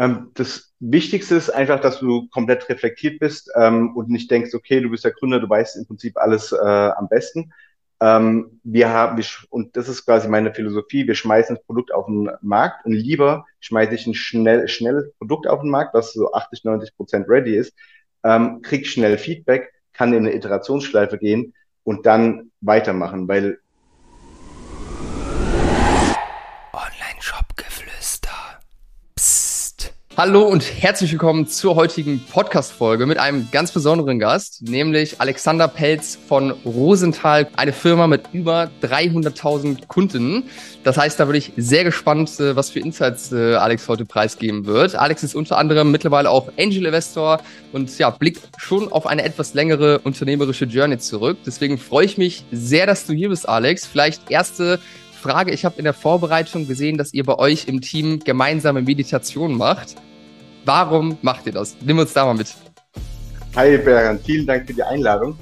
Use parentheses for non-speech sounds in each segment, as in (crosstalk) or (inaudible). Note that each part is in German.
Ähm, das Wichtigste ist einfach, dass du komplett reflektiert bist ähm, und nicht denkst, okay, du bist der Gründer, du weißt im Prinzip alles äh, am besten. Ähm, wir haben, und das ist quasi meine Philosophie, wir schmeißen das Produkt auf den Markt und lieber schmeiße ich ein schnell, schnelles Produkt auf den Markt, was so 80, 90 Prozent ready ist, ähm, krieg schnell Feedback, kann in eine Iterationsschleife gehen und dann weitermachen, weil Hallo und herzlich willkommen zur heutigen Podcast-Folge mit einem ganz besonderen Gast, nämlich Alexander Pelz von Rosenthal, eine Firma mit über 300.000 Kunden. Das heißt, da bin ich sehr gespannt, äh, was für Insights äh, Alex heute preisgeben wird. Alex ist unter anderem mittlerweile auch Angel Investor und ja, blickt schon auf eine etwas längere unternehmerische Journey zurück. Deswegen freue ich mich sehr, dass du hier bist, Alex. Vielleicht erste Frage. Ich habe in der Vorbereitung gesehen, dass ihr bei euch im Team gemeinsame Meditation macht. Warum macht ihr das? Nimm uns da mal mit. Hi Bernd, vielen Dank für die Einladung.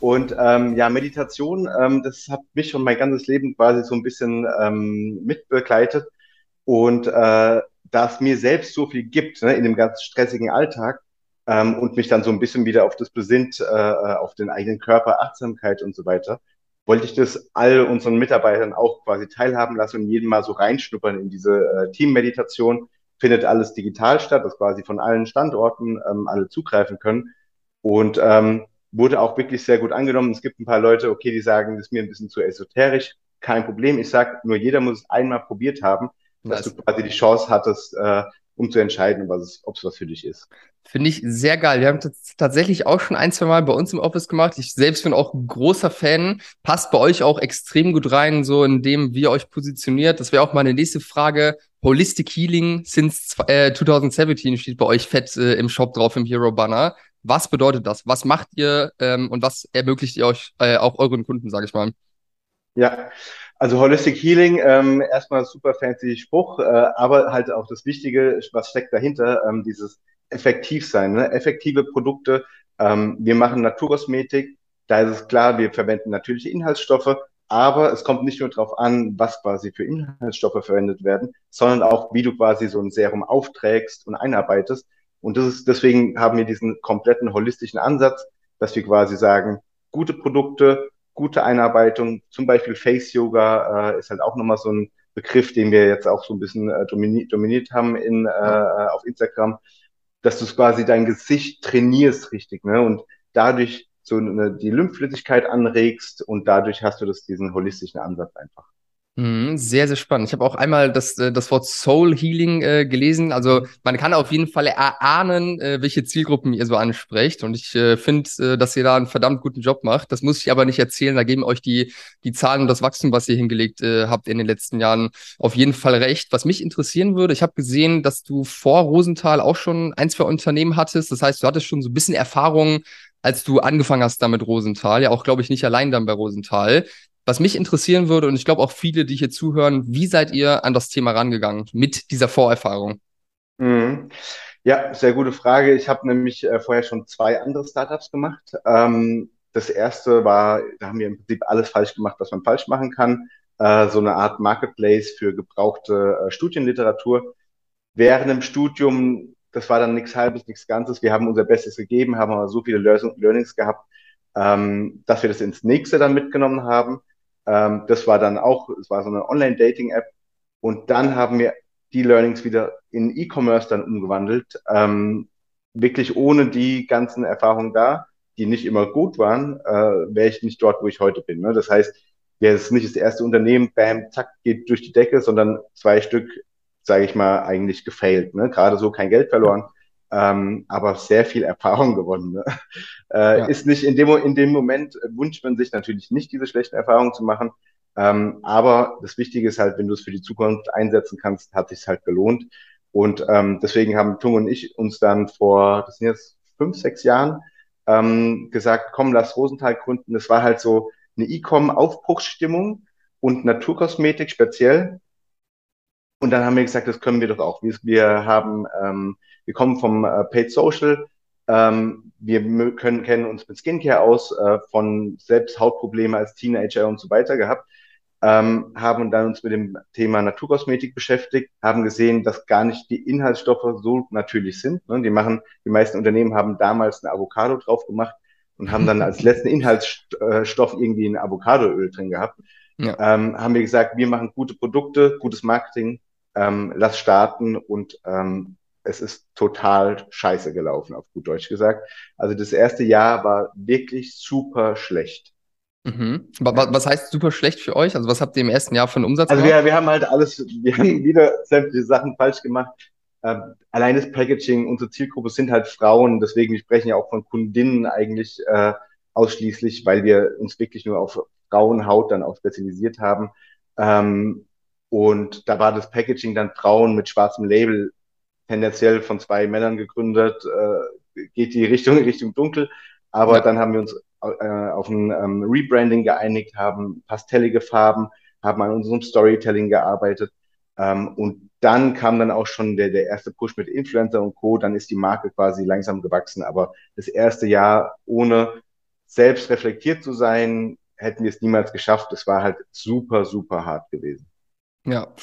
Und ähm, ja, Meditation, ähm, das hat mich schon mein ganzes Leben quasi so ein bisschen ähm, mitbegleitet. Und äh, da es mir selbst so viel gibt ne, in dem ganz stressigen Alltag ähm, und mich dann so ein bisschen wieder auf das besinnt, äh, auf den eigenen Körper, Achtsamkeit und so weiter, wollte ich das all unseren Mitarbeitern auch quasi teilhaben lassen und jeden mal so reinschnuppern in diese äh, Teammeditation findet alles digital statt, dass quasi von allen Standorten ähm, alle zugreifen können. Und ähm, wurde auch wirklich sehr gut angenommen. Es gibt ein paar Leute, okay, die sagen, das ist mir ein bisschen zu esoterisch. Kein Problem. Ich sage nur, jeder muss es einmal probiert haben, dass du quasi die Chance hattest, äh, um zu entscheiden, was es, ob es was für dich ist. Finde ich sehr geil. Wir haben tatsächlich auch schon ein, zwei Mal bei uns im Office gemacht. Ich selbst bin auch ein großer Fan. Passt bei euch auch extrem gut rein, so in dem, wie ihr euch positioniert. Das wäre auch meine nächste Frage. Holistic Healing since äh, 2017 steht bei euch fett äh, im Shop drauf im Hero Banner. Was bedeutet das? Was macht ihr ähm, und was ermöglicht ihr euch äh, auch euren Kunden, sage ich mal? Ja, also Holistic Healing, ähm, erstmal super fancy Spruch, äh, aber halt auch das Wichtige, was steckt dahinter, ähm, dieses effektiv sein, ne? effektive Produkte. Ähm, wir machen Naturkosmetik, da ist es klar, wir verwenden natürliche Inhaltsstoffe, aber es kommt nicht nur darauf an, was quasi für Inhaltsstoffe verwendet werden, sondern auch, wie du quasi so ein Serum aufträgst und einarbeitest. Und das ist, deswegen haben wir diesen kompletten holistischen Ansatz, dass wir quasi sagen, gute Produkte, gute Einarbeitung, zum Beispiel Face Yoga äh, ist halt auch nochmal so ein Begriff, den wir jetzt auch so ein bisschen äh, dominiert, dominiert haben in, äh, auf Instagram, dass du quasi dein Gesicht trainierst richtig, ne? Und dadurch so eine, die Lymphflüssigkeit anregst und dadurch hast du das, diesen holistischen Ansatz einfach. Mhm, sehr, sehr spannend. Ich habe auch einmal das, äh, das Wort Soul Healing äh, gelesen. Also man kann auf jeden Fall erahnen, äh, welche Zielgruppen ihr so ansprecht. Und ich äh, finde, äh, dass ihr da einen verdammt guten Job macht. Das muss ich aber nicht erzählen. Da geben euch die, die Zahlen und das Wachstum, was ihr hingelegt äh, habt in den letzten Jahren, auf jeden Fall recht. Was mich interessieren würde, ich habe gesehen, dass du vor Rosenthal auch schon ein, zwei Unternehmen hattest. Das heißt, du hattest schon so ein bisschen Erfahrung als du angefangen hast da mit Rosenthal, ja auch, glaube ich, nicht allein dann bei Rosenthal. Was mich interessieren würde, und ich glaube auch viele, die hier zuhören, wie seid ihr an das Thema rangegangen mit dieser Vorerfahrung? Mhm. Ja, sehr gute Frage. Ich habe nämlich äh, vorher schon zwei andere Startups gemacht. Ähm, das erste war, da haben wir im Prinzip alles falsch gemacht, was man falsch machen kann. Äh, so eine Art Marketplace für gebrauchte äh, Studienliteratur. Während dem Studium, das war dann nichts Halbes, nichts Ganzes. Wir haben unser Bestes gegeben, haben aber so viele Learnings gehabt, ähm, dass wir das ins nächste dann mitgenommen haben. Ähm, das war dann auch, es war so eine Online-Dating-App. Und dann haben wir die Learnings wieder in E-Commerce dann umgewandelt. Ähm, wirklich ohne die ganzen Erfahrungen da, die nicht immer gut waren, äh, wäre ich nicht dort, wo ich heute bin. Ne? Das heißt, ist nicht das erste Unternehmen, bam, zack, geht durch die Decke, sondern zwei Stück, sage ich mal, eigentlich gefailt. Ne? Gerade so kein Geld verloren ähm, aber sehr viel Erfahrung gewonnen. Ne? Äh, ja. Ist nicht in dem, in dem Moment wünscht man sich natürlich nicht, diese schlechten Erfahrungen zu machen. Ähm, aber das Wichtige ist halt, wenn du es für die Zukunft einsetzen kannst, hat sich halt gelohnt. Und ähm, deswegen haben Tung und ich uns dann vor, das sind jetzt fünf, sechs Jahren, ähm, gesagt, komm, lass Rosenthal gründen. Das war halt so eine E-Com-Aufbruchsstimmung und Naturkosmetik speziell. Und dann haben wir gesagt, das können wir doch auch. Wir, wir haben ähm, wir kommen vom äh, Paid Social. Ähm, wir können, kennen uns mit Skincare aus, äh, von selbst Hautprobleme als Teenager und so weiter gehabt. ähm, haben dann uns mit dem Thema Naturkosmetik beschäftigt, haben gesehen, dass gar nicht die Inhaltsstoffe so natürlich sind. Ne? Die machen, die meisten Unternehmen haben damals eine Avocado drauf gemacht und haben dann als (laughs) letzten Inhaltsstoff irgendwie ein Avocadoöl drin gehabt. Ja. Ähm, haben wir gesagt, wir machen gute Produkte, gutes Marketing, ähm, lass starten und ähm, es ist total scheiße gelaufen, auf gut Deutsch gesagt. Also das erste Jahr war wirklich super schlecht. Mhm. Was, heißt super schlecht für euch? Also was habt ihr im ersten Jahr von Umsatz also gemacht? Also wir, wir haben halt alles, wir haben wieder sämtliche Sachen falsch gemacht. Äh, allein das Packaging, unsere Zielgruppe sind halt Frauen, deswegen wir sprechen ja auch von Kundinnen eigentlich äh, ausschließlich, weil wir uns wirklich nur auf Frauenhaut dann auch spezialisiert haben. Ähm, und da war das Packaging dann Frauen mit schwarzem Label tendenziell von zwei Männern gegründet, äh, geht die Richtung (laughs) Richtung dunkel. Aber ja. dann haben wir uns äh, auf ein ähm, Rebranding geeinigt, haben pastellige Farben, haben an unserem Storytelling gearbeitet. Ähm, und dann kam dann auch schon der, der erste Push mit Influencer und Co. Dann ist die Marke quasi langsam gewachsen. Aber das erste Jahr ohne selbst reflektiert zu sein, hätten wir es niemals geschafft. Es war halt super, super hart gewesen. Ja,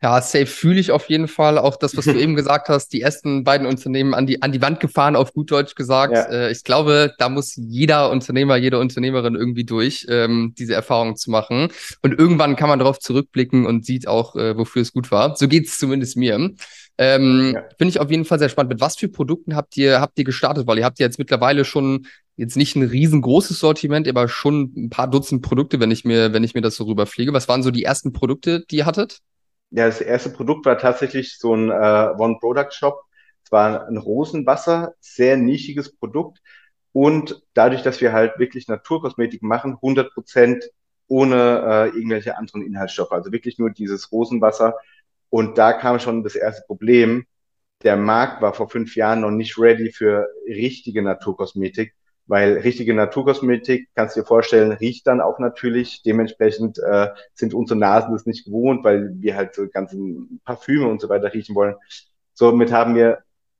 ja, safe fühle ich auf jeden Fall. Auch das, was du (laughs) eben gesagt hast, die ersten beiden Unternehmen an die, an die Wand gefahren, auf gut Deutsch gesagt. Ja. Äh, ich glaube, da muss jeder Unternehmer, jede Unternehmerin irgendwie durch, ähm, diese Erfahrung zu machen. Und irgendwann kann man darauf zurückblicken und sieht auch, äh, wofür es gut war. So geht's zumindest mir. Ähm, ja. Finde ich auf jeden Fall sehr spannend. Mit was für Produkten habt ihr, habt ihr gestartet? Weil ihr habt ja jetzt mittlerweile schon jetzt nicht ein riesengroßes Sortiment, aber schon ein paar Dutzend Produkte, wenn ich mir, wenn ich mir das so rüberfliege. Was waren so die ersten Produkte, die ihr hattet? Ja, das erste Produkt war tatsächlich so ein äh, One-Product-Shop. Es war ein Rosenwasser, sehr nischiges Produkt. Und dadurch, dass wir halt wirklich Naturkosmetik machen, 100 Prozent ohne äh, irgendwelche anderen Inhaltsstoffe. Also wirklich nur dieses Rosenwasser und da kam schon das erste Problem. Der Markt war vor fünf Jahren noch nicht ready für richtige Naturkosmetik, weil richtige Naturkosmetik, kannst du dir vorstellen, riecht dann auch natürlich. Dementsprechend äh, sind unsere Nasen das nicht gewohnt, weil wir halt so ganzen Parfüme und so weiter riechen wollen. Somit haben wir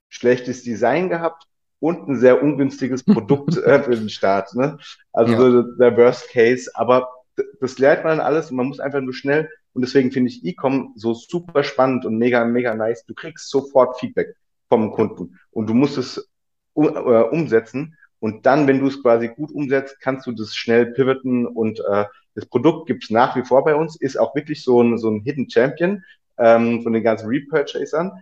schlechtes Design gehabt und ein sehr ungünstiges (laughs) Produkt äh, für den Start. Ne? Also ja. so der Worst Case. Aber das lernt man alles und man muss einfach nur schnell und deswegen finde ich E-Com so super spannend und mega, mega nice. Du kriegst sofort Feedback vom Kunden und du musst es uh, umsetzen. Und dann, wenn du es quasi gut umsetzt, kannst du das schnell pivoten und äh, das Produkt gibt es nach wie vor bei uns, ist auch wirklich so ein, so ein Hidden Champion ähm, von den ganzen Repurchasern.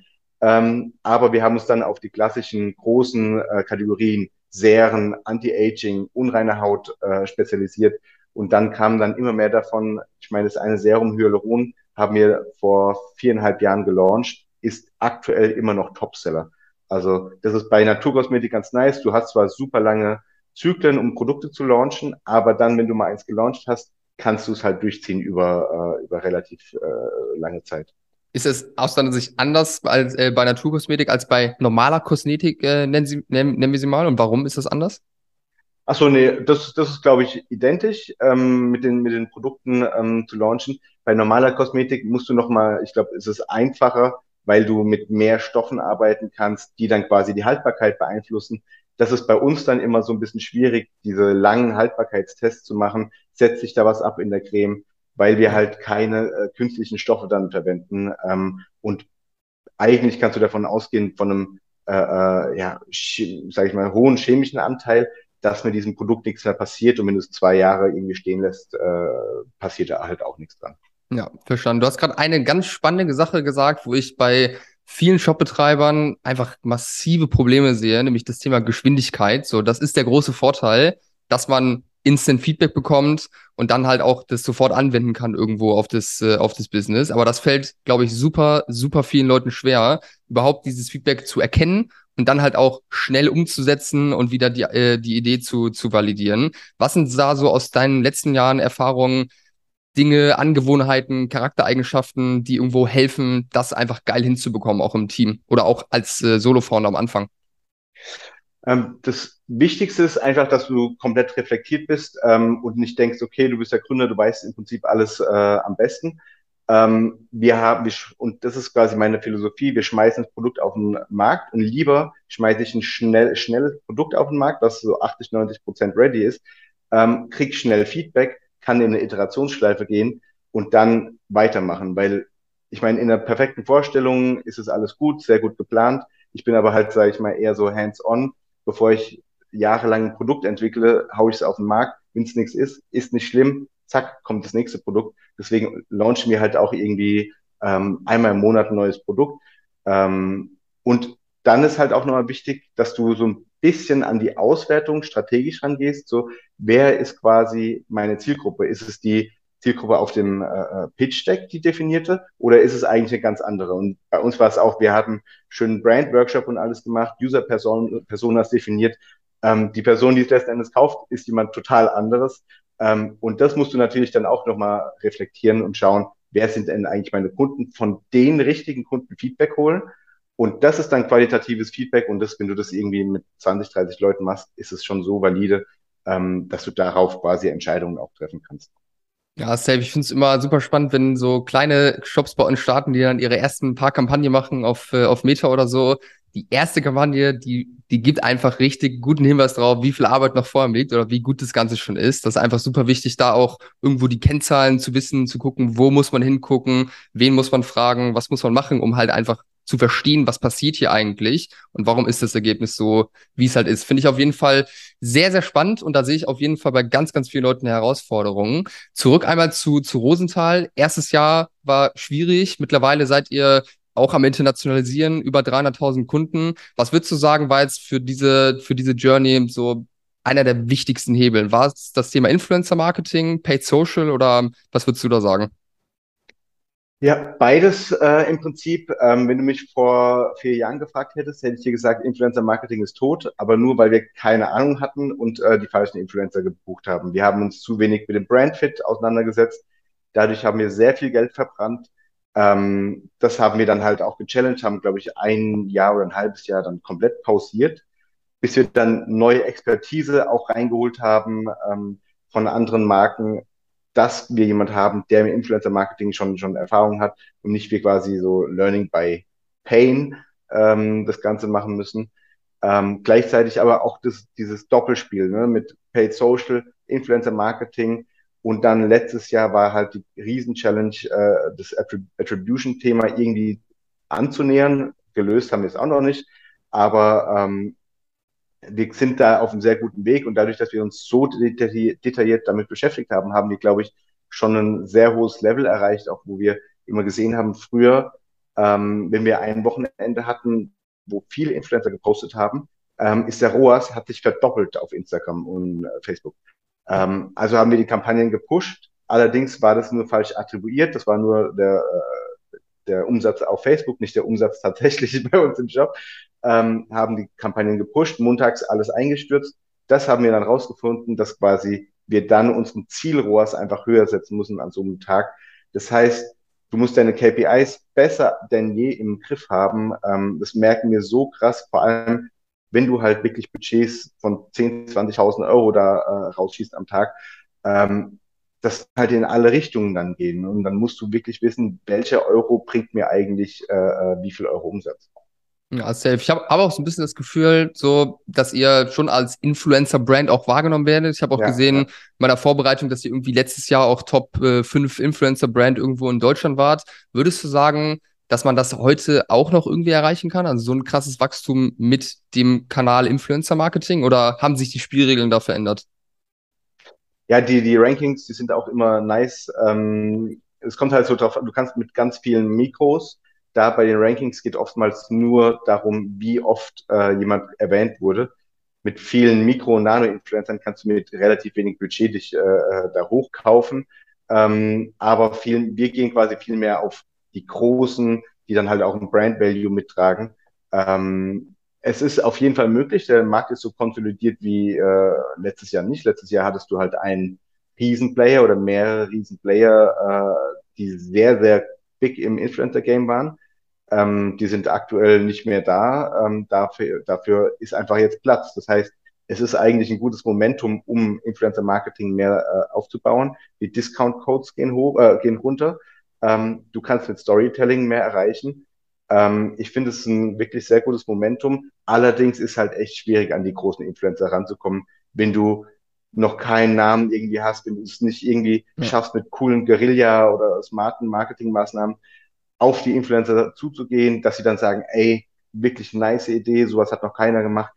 Ähm, aber wir haben uns dann auf die klassischen großen äh, Kategorien Serien, Anti-Aging, unreine Haut äh, spezialisiert und dann kam dann immer mehr davon, ich meine, das eine Serum Hyaluron haben wir vor viereinhalb Jahren gelauncht, ist aktuell immer noch Topseller. Also das ist bei Naturkosmetik ganz nice. Du hast zwar super lange Zyklen, um Produkte zu launchen, aber dann, wenn du mal eins gelauncht hast, kannst du es halt durchziehen über, äh, über relativ äh, lange Zeit. Ist es aus deiner Sicht anders als äh, bei Naturkosmetik als bei normaler Kosmetik, äh, nennen, Sie, nennen, nennen wir sie mal? Und warum ist das anders? Achso, nee, das, das ist, glaube ich, identisch ähm, mit, den, mit den Produkten ähm, zu launchen. Bei normaler Kosmetik musst du nochmal, ich glaube, es ist einfacher, weil du mit mehr Stoffen arbeiten kannst, die dann quasi die Haltbarkeit beeinflussen. Das ist bei uns dann immer so ein bisschen schwierig, diese langen Haltbarkeitstests zu machen. Setzt sich da was ab in der Creme, weil wir halt keine äh, künstlichen Stoffe dann verwenden. Ähm, und eigentlich kannst du davon ausgehen, von einem, äh, äh, ja, sag ich mal, hohen chemischen Anteil, dass mit diesem Produkt nichts mehr passiert und wenn du es zwei Jahre irgendwie stehen lässt, äh, passiert da halt auch nichts dran. Ja, verstanden. Du hast gerade eine ganz spannende Sache gesagt, wo ich bei vielen Shopbetreibern einfach massive Probleme sehe, nämlich das Thema Geschwindigkeit. So, das ist der große Vorteil, dass man Instant Feedback bekommt und dann halt auch das sofort anwenden kann irgendwo auf das, äh, auf das Business. Aber das fällt, glaube ich, super, super vielen Leuten schwer, überhaupt dieses Feedback zu erkennen und dann halt auch schnell umzusetzen und wieder die, äh, die Idee zu, zu validieren. Was sind da so aus deinen letzten Jahren Erfahrungen, Dinge, Angewohnheiten, Charaktereigenschaften, die irgendwo helfen, das einfach geil hinzubekommen, auch im Team oder auch als äh, Solo-Founder am Anfang? Ähm, das Wichtigste ist einfach, dass du komplett reflektiert bist ähm, und nicht denkst, okay, du bist der Gründer, du weißt im Prinzip alles äh, am besten, ähm, wir haben, und das ist quasi meine Philosophie, wir schmeißen das Produkt auf den Markt und lieber schmeiße ich ein schnell, schnelles Produkt auf den Markt, was so 80, 90 Prozent ready ist, ähm, krieg schnell Feedback, kann in eine Iterationsschleife gehen und dann weitermachen, weil ich meine, in der perfekten Vorstellung ist es alles gut, sehr gut geplant. Ich bin aber halt, sage ich mal, eher so hands-on. Bevor ich jahrelang ein Produkt entwickle, haue ich es auf den Markt. Wenn es nichts ist, ist nicht schlimm. Zack, kommt das nächste Produkt. Deswegen launchen wir halt auch irgendwie ähm, einmal im Monat ein neues Produkt. Ähm, und dann ist halt auch nochmal wichtig, dass du so ein bisschen an die Auswertung strategisch rangehst. So, wer ist quasi meine Zielgruppe? Ist es die Zielgruppe auf dem äh, äh, Pitch Deck, die definierte, oder ist es eigentlich eine ganz andere? Und bei uns war es auch, wir haben schönen Brand-Workshop und alles gemacht, User-Personas definiert. Ähm, die Person, die es letzten Endes kauft, ist jemand total anderes. Ähm, und das musst du natürlich dann auch nochmal reflektieren und schauen, wer sind denn eigentlich meine Kunden, von den richtigen Kunden Feedback holen. Und das ist dann qualitatives Feedback und das, wenn du das irgendwie mit 20, 30 Leuten machst, ist es schon so valide, ähm, dass du darauf quasi Entscheidungen auch treffen kannst. Ja, safe. Ich finde es immer super spannend, wenn so kleine Shops bei uns starten, die dann ihre ersten paar Kampagnen machen auf, äh, auf Meta oder so. Die erste Kampagne, die, die gibt einfach richtig guten Hinweis darauf, wie viel Arbeit noch vor ihm liegt oder wie gut das Ganze schon ist. Das ist einfach super wichtig, da auch irgendwo die Kennzahlen zu wissen, zu gucken, wo muss man hingucken, wen muss man fragen, was muss man machen, um halt einfach zu verstehen, was passiert hier eigentlich und warum ist das Ergebnis so, wie es halt ist. Finde ich auf jeden Fall sehr, sehr spannend und da sehe ich auf jeden Fall bei ganz, ganz vielen Leuten Herausforderungen. Zurück einmal zu, zu Rosenthal. Erstes Jahr war schwierig. Mittlerweile seid ihr auch am Internationalisieren, über 300.000 Kunden. Was würdest du sagen, war jetzt für diese, für diese Journey so einer der wichtigsten Hebel? War es das Thema Influencer Marketing, Paid Social oder was würdest du da sagen? Ja, beides äh, im Prinzip. Ähm, wenn du mich vor vier Jahren gefragt hättest, hätte ich dir gesagt, Influencer Marketing ist tot, aber nur weil wir keine Ahnung hatten und äh, die falschen Influencer gebucht haben. Wir haben uns zu wenig mit dem Brandfit auseinandergesetzt. Dadurch haben wir sehr viel Geld verbrannt. Ähm, das haben wir dann halt auch gechallenged, haben, glaube ich, ein Jahr oder ein halbes Jahr dann komplett pausiert, bis wir dann neue Expertise auch reingeholt haben ähm, von anderen Marken, dass wir jemand haben, der im Influencer-Marketing schon, schon Erfahrung hat und nicht wir quasi so Learning by Pain ähm, das Ganze machen müssen. Ähm, gleichzeitig aber auch das, dieses Doppelspiel ne, mit Paid Social, Influencer-Marketing und dann letztes Jahr war halt die Riesen-Challenge, äh, das Attribution-Thema irgendwie anzunähern. Gelöst haben wir es auch noch nicht, aber ähm, wir sind da auf einem sehr guten Weg und dadurch, dass wir uns so detailliert damit beschäftigt haben, haben wir, glaube ich, schon ein sehr hohes Level erreicht, auch wo wir immer gesehen haben, früher, ähm, wenn wir ein Wochenende hatten, wo viele Influencer gepostet haben, ähm, ist der ROAS, hat sich verdoppelt auf Instagram und äh, Facebook. Ähm, also haben wir die Kampagnen gepusht. Allerdings war das nur falsch attribuiert. Das war nur der, äh, der Umsatz auf Facebook, nicht der Umsatz tatsächlich (laughs) bei uns im Job ähm, haben die Kampagnen gepusht, montags alles eingestürzt. Das haben wir dann rausgefunden, dass quasi wir dann unseren Zielrohrs einfach höher setzen müssen an so einem Tag. Das heißt, du musst deine KPIs besser denn je im Griff haben. Ähm, das merken wir so krass, vor allem wenn du halt wirklich Budgets von 10.000, 20.000 Euro da äh, rausschießt am Tag, ähm, das halt in alle Richtungen dann gehen. Und dann musst du wirklich wissen, welcher Euro bringt mir eigentlich äh, äh wie viel Euro Umsatz. Ja, safe. Ich habe aber auch so ein bisschen das Gefühl, so, dass ihr schon als Influencer-Brand auch wahrgenommen werdet. Ich habe auch ja, gesehen ja. in meiner Vorbereitung, dass ihr irgendwie letztes Jahr auch Top äh, 5 Influencer-Brand irgendwo in Deutschland wart. Würdest du sagen, dass man das heute auch noch irgendwie erreichen kann? Also so ein krasses Wachstum mit dem Kanal Influencer-Marketing oder haben sich die Spielregeln da verändert? Ja, die, die Rankings, die sind auch immer nice. Ähm, es kommt halt so drauf, du kannst mit ganz vielen Mikros da bei den Rankings geht oftmals nur darum, wie oft äh, jemand erwähnt wurde. Mit vielen Mikro- und Nano-Influencern kannst du mit relativ wenig Budget dich äh, äh, da hochkaufen. Ähm, aber viel, wir gehen quasi viel mehr auf die Großen, die dann halt auch ein Brand Value mittragen. Ähm, es ist auf jeden Fall möglich. Der Markt ist so konsolidiert wie äh, letztes Jahr nicht. Letztes Jahr hattest du halt einen Riesenplayer oder mehrere Riesenplayer, äh, die sehr, sehr big im Influencer-Game waren. Ähm, die sind aktuell nicht mehr da. Ähm, dafür, dafür ist einfach jetzt Platz. Das heißt, es ist eigentlich ein gutes Momentum, um Influencer Marketing mehr äh, aufzubauen. Die Discount Codes gehen hoch, äh, gehen runter. Ähm, du kannst mit Storytelling mehr erreichen. Ähm, ich finde es ein wirklich sehr gutes Momentum. Allerdings ist halt echt schwierig, an die großen Influencer ranzukommen, wenn du noch keinen Namen irgendwie hast, wenn du es nicht irgendwie ja. schaffst, mit coolen Guerilla oder smarten Marketingmaßnahmen auf die Influencer zuzugehen, dass sie dann sagen, ey, wirklich nice Idee, sowas hat noch keiner gemacht.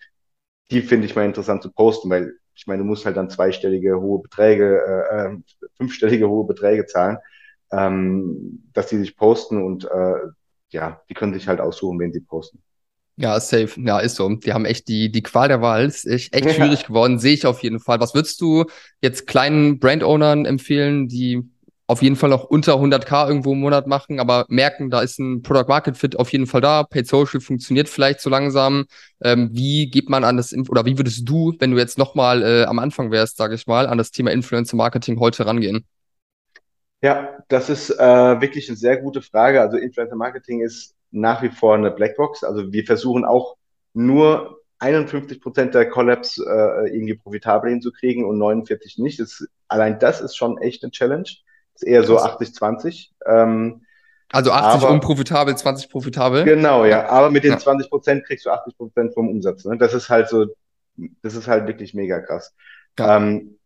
Die finde ich mal interessant zu posten, weil ich meine, du musst halt dann zweistellige hohe Beträge, äh, äh fünfstellige hohe Beträge zahlen, ähm, dass die sich posten und äh, ja, die können sich halt aussuchen, wen sie posten. Ja, safe. Ja, ist so. Die haben echt die, die Qual der Wahl. Ist echt, echt schwierig geworden, sehe ich auf jeden Fall. Was würdest du jetzt kleinen Brand-Ownern empfehlen, die auf jeden Fall noch unter 100k irgendwo im Monat machen, aber merken, da ist ein Product Market Fit auf jeden Fall da. Paid Social funktioniert vielleicht so langsam. Ähm, wie geht man an das Inf oder wie würdest du, wenn du jetzt nochmal äh, am Anfang wärst, sage ich mal, an das Thema Influencer Marketing heute rangehen? Ja, das ist äh, wirklich eine sehr gute Frage. Also Influencer Marketing ist nach wie vor eine Blackbox. Also wir versuchen auch nur 51 Prozent der Collabs äh, irgendwie profitabel hinzukriegen und 49 nicht. Das, allein das ist schon echt eine Challenge. Ist eher so 80-20. Ähm, also 80 aber, unprofitabel, 20 profitabel. Genau, ja. Aber mit den ja. 20 Prozent kriegst du 80 Prozent vom Umsatz. Ne? Das ist halt so, das ist halt wirklich mega krass. Ja. Ähm,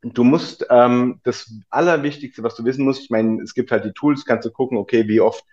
du musst ähm, das Allerwichtigste, was du wissen musst, ich meine, es gibt halt die Tools, kannst du gucken, okay, wie oft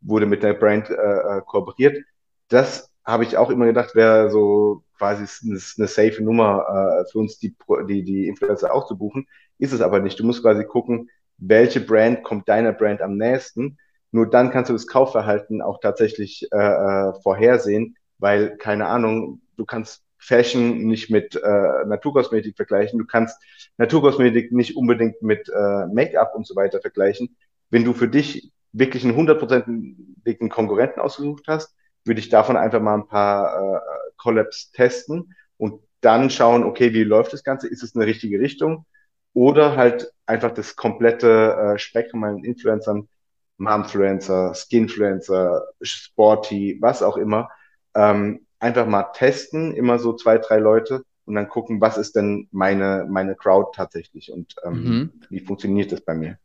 wurde mit der Brand äh, äh, kooperiert. Das habe ich auch immer gedacht, wäre so quasi eine, eine safe Nummer äh, für uns, die, die, die Influencer auch zu buchen. Ist es aber nicht. Du musst quasi gucken, welche Brand kommt deiner Brand am nächsten. Nur dann kannst du das Kaufverhalten auch tatsächlich äh, äh vorhersehen, weil, keine Ahnung, du kannst Fashion nicht mit äh, Naturkosmetik vergleichen. Du kannst Naturkosmetik nicht unbedingt mit äh, Make-up und so weiter vergleichen. Wenn du für dich wirklich einen hundertprozentigen Konkurrenten ausgesucht hast, würde ich davon einfach mal ein paar äh, Collabs testen und dann schauen, okay, wie läuft das Ganze? Ist es eine richtige Richtung? Oder halt einfach das komplette äh, Spektrum an Influencern, Momfluencer, Skinfluencer, Sporty, was auch immer, ähm, einfach mal testen, immer so zwei, drei Leute und dann gucken, was ist denn meine, meine Crowd tatsächlich und ähm, mhm. wie funktioniert das bei mir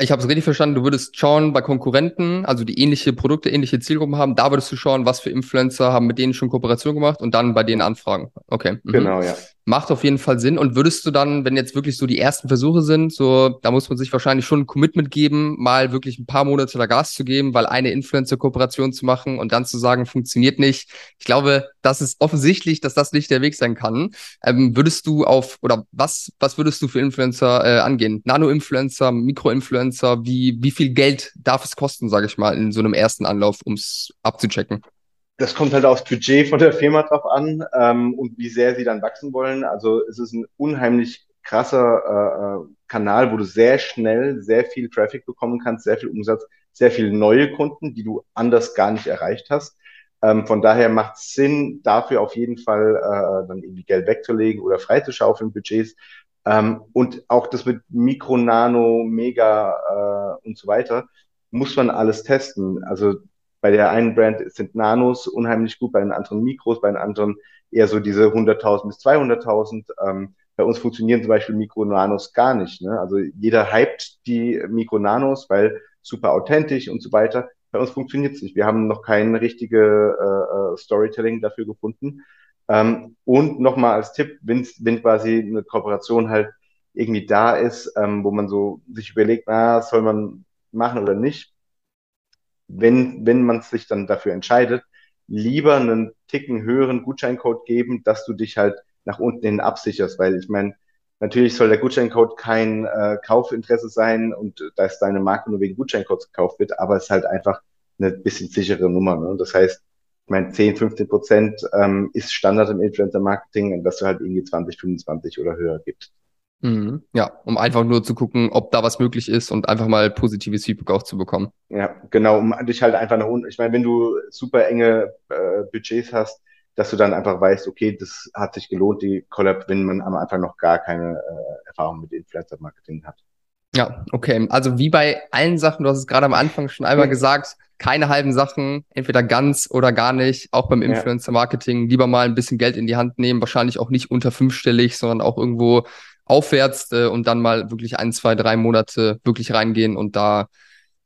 ich habe es richtig verstanden, du würdest schauen bei Konkurrenten, also die ähnliche Produkte, ähnliche Zielgruppen haben, da würdest du schauen, was für Influencer haben mit denen schon Kooperation gemacht und dann bei denen anfragen. Okay. Mhm. Genau, ja. Macht auf jeden Fall Sinn. Und würdest du dann, wenn jetzt wirklich so die ersten Versuche sind, so, da muss man sich wahrscheinlich schon ein Commitment geben, mal wirklich ein paar Monate da Gas zu geben, weil eine Influencer-Kooperation zu machen und dann zu sagen, funktioniert nicht. Ich glaube, das ist offensichtlich, dass das nicht der Weg sein kann. Ähm, würdest du auf, oder was, was würdest du für Influencer äh, angehen? Nano-Influencer, Mikro-Influencer, wie, wie viel Geld darf es kosten, sage ich mal, in so einem ersten Anlauf, um es abzuchecken? Das kommt halt aufs Budget von der Firma drauf an ähm, und wie sehr sie dann wachsen wollen. Also es ist ein unheimlich krasser äh, äh, Kanal, wo du sehr schnell sehr viel Traffic bekommen kannst, sehr viel Umsatz, sehr viele neue Kunden, die du anders gar nicht erreicht hast. Ähm, von daher macht es Sinn, dafür auf jeden Fall äh, dann irgendwie Geld wegzulegen oder freizuschaufeln, Budgets. Ähm, und auch das mit Mikro, Nano, Mega äh, und so weiter muss man alles testen. Also bei der einen Brand sind Nanos unheimlich gut, bei den anderen Mikros, bei den anderen eher so diese 100.000 bis 200.000. Ähm, bei uns funktionieren zum Beispiel Mikro-Nanos gar nicht. Ne? Also jeder hypt die Mikro-Nanos, weil super authentisch und so weiter. Bei uns funktioniert es nicht. Wir haben noch kein richtige äh, äh, Storytelling dafür gefunden. Ähm, und nochmal als Tipp, wenn, wenn quasi eine Kooperation halt irgendwie da ist, ähm, wo man so sich überlegt, na, soll man machen oder nicht, wenn, wenn man sich dann dafür entscheidet, lieber einen Ticken höheren Gutscheincode geben, dass du dich halt nach unten hin absicherst, weil ich meine, natürlich soll der Gutscheincode kein äh, Kaufinteresse sein und dass deine Marke nur wegen Gutscheincodes gekauft wird, aber es ist halt einfach eine bisschen sichere Nummer. Ne? Das heißt, ich meine, 10, 15 Prozent ähm, ist Standard im Influencer-Marketing, dass du halt irgendwie 20, 25 oder höher gibst. Mhm. Ja, um einfach nur zu gucken, ob da was möglich ist und einfach mal positives Feedback auch zu bekommen. Ja, genau, um dich halt einfach nach unten. Ich meine, wenn du super enge äh, Budgets hast, dass du dann einfach weißt, okay, das hat sich gelohnt, die Collab, wenn man am Anfang noch gar keine äh, Erfahrung mit Influencer-Marketing hat. Ja, okay. Also wie bei allen Sachen, du hast es gerade am Anfang schon einmal (laughs) gesagt, keine halben Sachen, entweder ganz oder gar nicht, auch beim Influencer-Marketing, lieber mal ein bisschen Geld in die Hand nehmen, wahrscheinlich auch nicht unter fünfstellig, sondern auch irgendwo aufwärts äh, und dann mal wirklich ein, zwei, drei Monate wirklich reingehen und da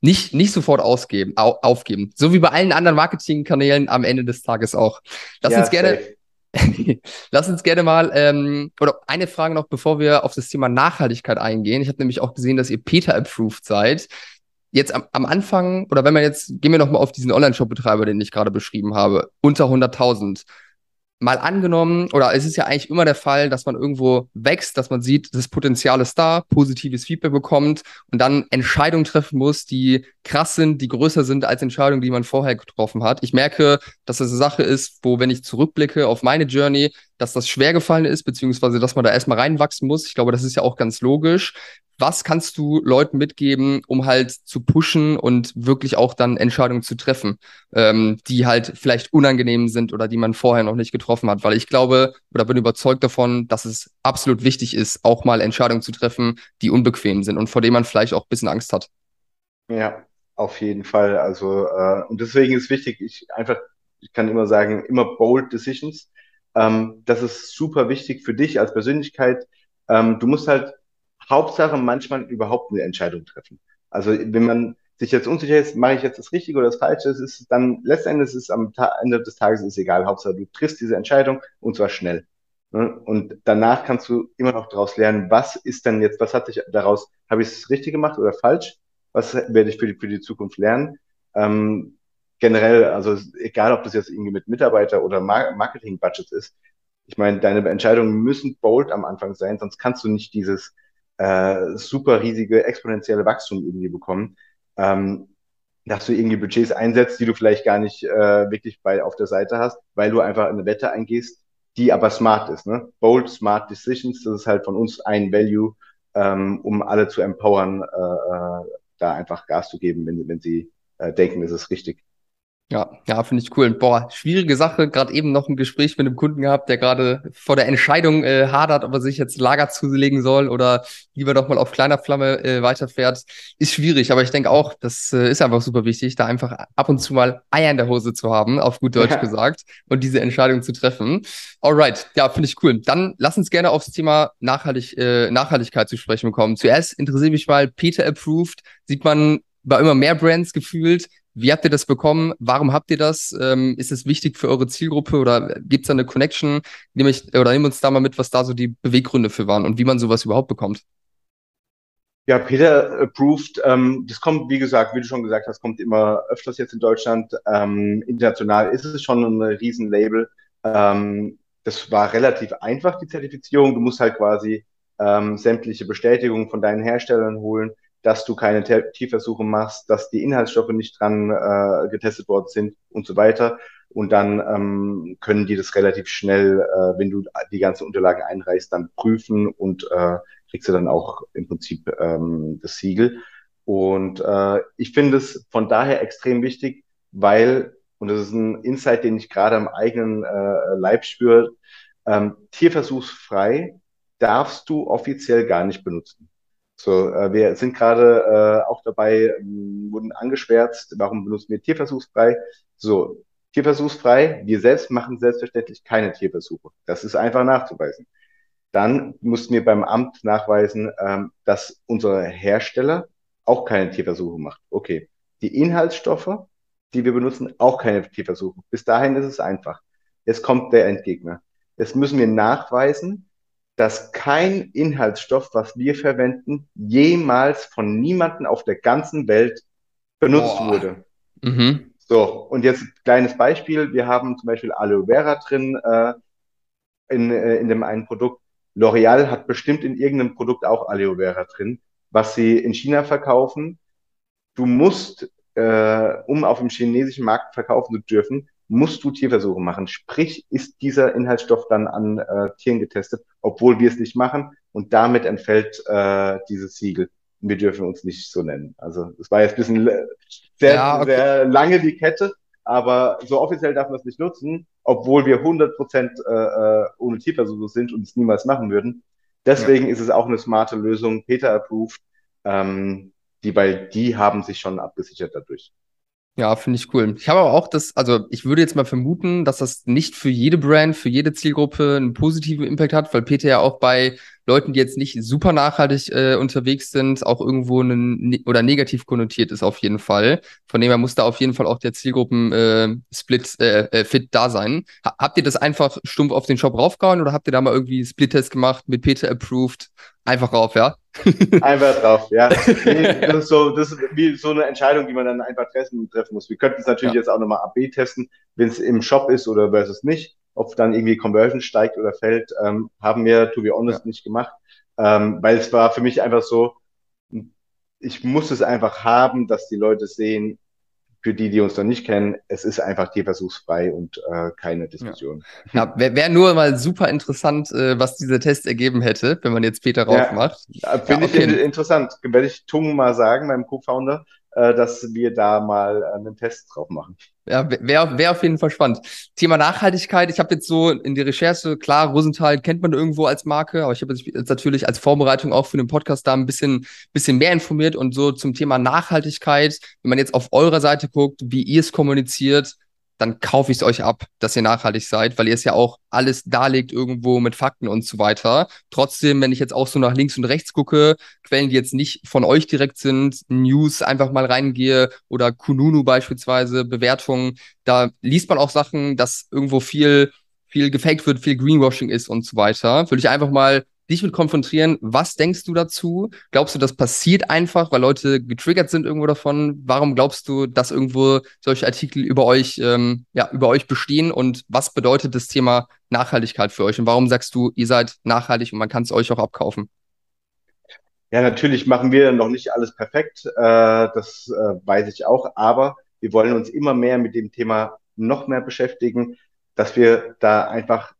nicht, nicht sofort ausgeben, au, aufgeben. So wie bei allen anderen Marketingkanälen am Ende des Tages auch. Lass ja, uns gerne. (laughs) Lass uns gerne mal, ähm, oder eine Frage noch, bevor wir auf das Thema Nachhaltigkeit eingehen. Ich habe nämlich auch gesehen, dass ihr Peter-approved seid. Jetzt am, am, Anfang, oder wenn wir jetzt, gehen wir noch mal auf diesen Online-Shop-Betreiber, den ich gerade beschrieben habe, unter 100.000 mal angenommen, oder es ist ja eigentlich immer der Fall, dass man irgendwo wächst, dass man sieht, das Potenzial ist da, positives Feedback bekommt und dann Entscheidungen treffen muss, die krass sind, die größer sind als Entscheidungen, die man vorher getroffen hat. Ich merke, dass das eine Sache ist, wo, wenn ich zurückblicke auf meine Journey, dass das schwer gefallen ist, beziehungsweise dass man da erstmal reinwachsen muss. Ich glaube, das ist ja auch ganz logisch. Was kannst du Leuten mitgeben, um halt zu pushen und wirklich auch dann Entscheidungen zu treffen, ähm, die halt vielleicht unangenehm sind oder die man vorher noch nicht getroffen hat? Weil ich glaube oder bin überzeugt davon, dass es absolut wichtig ist, auch mal Entscheidungen zu treffen, die unbequem sind und vor denen man vielleicht auch ein bisschen Angst hat. Ja, auf jeden Fall. Also, äh, und deswegen ist wichtig, ich einfach, ich kann immer sagen, immer bold decisions. Ähm, das ist super wichtig für dich als Persönlichkeit. Ähm, du musst halt Hauptsache manchmal überhaupt eine Entscheidung treffen. Also wenn man sich jetzt unsicher ist, mache ich jetzt das Richtige oder das Falsche, es ist dann letztendlich ist am Ta Ende des Tages ist egal. Hauptsache du triffst diese Entscheidung und zwar schnell. Ne? Und danach kannst du immer noch daraus lernen, was ist denn jetzt, was hat sich daraus, habe ich es richtig gemacht oder falsch? Was werde ich für die, für die Zukunft lernen? Ähm, generell, also egal, ob das jetzt irgendwie mit Mitarbeiter oder Marketing-Budgets ist, ich meine, deine Entscheidungen müssen bold am Anfang sein, sonst kannst du nicht dieses äh, super riesige exponentielle Wachstum irgendwie bekommen, ähm, dass du irgendwie Budgets einsetzt, die du vielleicht gar nicht äh, wirklich bei auf der Seite hast, weil du einfach eine Wette eingehst, die aber smart ist. Ne? Bold, smart decisions, das ist halt von uns ein Value, ähm, um alle zu empowern, äh, äh da einfach Gas zu geben, wenn, wenn sie äh, denken, es ist richtig. Ja, ja, finde ich cool. Boah, schwierige Sache. Gerade eben noch ein Gespräch mit einem Kunden gehabt, der gerade vor der Entscheidung äh, hadert, ob er sich jetzt Lager zulegen soll oder lieber doch mal auf kleiner Flamme äh, weiterfährt. Ist schwierig, aber ich denke auch, das äh, ist einfach super wichtig, da einfach ab und zu mal Eier in der Hose zu haben, auf gut Deutsch ja. gesagt, und diese Entscheidung zu treffen. Alright, ja, finde ich cool. Dann lass uns gerne aufs Thema Nachhaltig, äh, Nachhaltigkeit zu sprechen kommen. Zuerst interessiert mich mal, Peter Approved, sieht man bei immer mehr Brands gefühlt. Wie habt ihr das bekommen? Warum habt ihr das? Ähm, ist es wichtig für eure Zielgruppe oder gibt es da eine Connection? Nehm ich, oder nehmen uns da mal mit, was da so die Beweggründe für waren und wie man sowas überhaupt bekommt. Ja, Peter Approved, ähm, das kommt, wie gesagt, wie du schon gesagt hast, kommt immer öfters jetzt in Deutschland. Ähm, international ist es schon ein Riesenlabel. Ähm, das war relativ einfach, die Zertifizierung. Du musst halt quasi ähm, sämtliche Bestätigungen von deinen Herstellern holen dass du keine Tierversuche machst, dass die Inhaltsstoffe nicht dran äh, getestet worden sind und so weiter. Und dann ähm, können die das relativ schnell, äh, wenn du die ganze Unterlage einreichst, dann prüfen und äh, kriegst du dann auch im Prinzip ähm, das Siegel. Und äh, ich finde es von daher extrem wichtig, weil, und das ist ein Insight, den ich gerade am eigenen äh, Leib spüre, ähm, tierversuchsfrei darfst du offiziell gar nicht benutzen. So, äh, wir sind gerade äh, auch dabei, ähm, wurden angeschwärzt, warum benutzen wir tierversuchsfrei? So, tierversuchsfrei, wir selbst machen selbstverständlich keine Tierversuche. Das ist einfach nachzuweisen. Dann mussten wir beim Amt nachweisen, ähm, dass unser Hersteller auch keine Tierversuche macht. Okay. Die Inhaltsstoffe, die wir benutzen, auch keine Tierversuche. Bis dahin ist es einfach. Jetzt kommt der Endgegner. Jetzt müssen wir nachweisen, dass kein Inhaltsstoff, was wir verwenden, jemals von niemandem auf der ganzen Welt benutzt Boah. wurde. Mhm. So, und jetzt ein kleines Beispiel. Wir haben zum Beispiel Aloe Vera drin äh, in, äh, in dem einen Produkt. L'Oreal hat bestimmt in irgendeinem Produkt auch Aloe Vera drin, was sie in China verkaufen. Du musst, äh, um auf dem chinesischen Markt verkaufen zu dürfen, musst du Tierversuche machen. Sprich, ist dieser Inhaltsstoff dann an äh, Tieren getestet, obwohl wir es nicht machen. Und damit entfällt äh, dieses Siegel. Wir dürfen uns nicht so nennen. Also es war jetzt ein bisschen sehr, ja, okay. sehr lange die Kette, aber so offiziell darf man es nicht nutzen, obwohl wir 100 Prozent äh, äh, ohne Tierversuche sind und es niemals machen würden. Deswegen ja. ist es auch eine smarte Lösung, Peter approved, ähm, die, weil die haben sich schon abgesichert dadurch. Ja, finde ich cool. Ich habe aber auch das, also ich würde jetzt mal vermuten, dass das nicht für jede Brand, für jede Zielgruppe einen positiven Impact hat, weil Peter ja auch bei Leuten, die jetzt nicht super nachhaltig äh, unterwegs sind, auch irgendwo ein ne oder negativ konnotiert ist auf jeden Fall. Von dem her muss da auf jeden Fall auch der Zielgruppen-Split äh, äh, äh, fit da sein. Ha habt ihr das einfach stumpf auf den Shop raufgehauen oder habt ihr da mal irgendwie Split-Test gemacht mit Peter approved? Einfach rauf, ja? (laughs) einfach drauf, ja. (laughs) Nee, das ist so, das ist wie so eine Entscheidung, die man dann einfach treffen, treffen muss. Wir könnten es natürlich ja. jetzt auch nochmal AB testen, wenn es im Shop ist oder versus nicht, ob dann irgendwie Conversion steigt oder fällt, ähm, haben wir, to be honest, ja. nicht gemacht. Ähm, weil es war für mich einfach so, ich muss es einfach haben, dass die Leute sehen, für die, die uns noch nicht kennen, es ist einfach tierversuchsfrei und äh, keine Diskussion. Ja, ja wäre wär nur mal super interessant, äh, was dieser Test ergeben hätte, wenn man jetzt Peter raufmacht. Ja, Finde ja, okay. ich interessant. Werde ich Tung mal sagen, meinem Co-Founder, äh, dass wir da mal äh, einen Test drauf machen. Ja, wäre wär auf jeden Fall spannend. Thema Nachhaltigkeit. Ich habe jetzt so in die Recherche, klar, Rosenthal kennt man irgendwo als Marke, aber ich habe jetzt natürlich als Vorbereitung auch für den Podcast da ein bisschen, bisschen mehr informiert und so zum Thema Nachhaltigkeit. Wenn man jetzt auf eurer Seite guckt, wie ihr es kommuniziert, dann kaufe ich es euch ab, dass ihr nachhaltig seid, weil ihr es ja auch alles darlegt irgendwo mit Fakten und so weiter. Trotzdem, wenn ich jetzt auch so nach links und rechts gucke, Quellen, die jetzt nicht von euch direkt sind, News einfach mal reingehe oder Kununu beispielsweise, Bewertungen, da liest man auch Sachen, dass irgendwo viel viel gefaked wird, viel Greenwashing ist und so weiter. Würde ich einfach mal dich mit konfrontieren. Was denkst du dazu? Glaubst du, das passiert einfach, weil Leute getriggert sind irgendwo davon? Warum glaubst du, dass irgendwo solche Artikel über euch, ähm, ja, über euch bestehen? Und was bedeutet das Thema Nachhaltigkeit für euch? Und warum sagst du, ihr seid nachhaltig und man kann es euch auch abkaufen? Ja, natürlich machen wir noch nicht alles perfekt. Äh, das äh, weiß ich auch. Aber wir wollen uns immer mehr mit dem Thema noch mehr beschäftigen, dass wir da einfach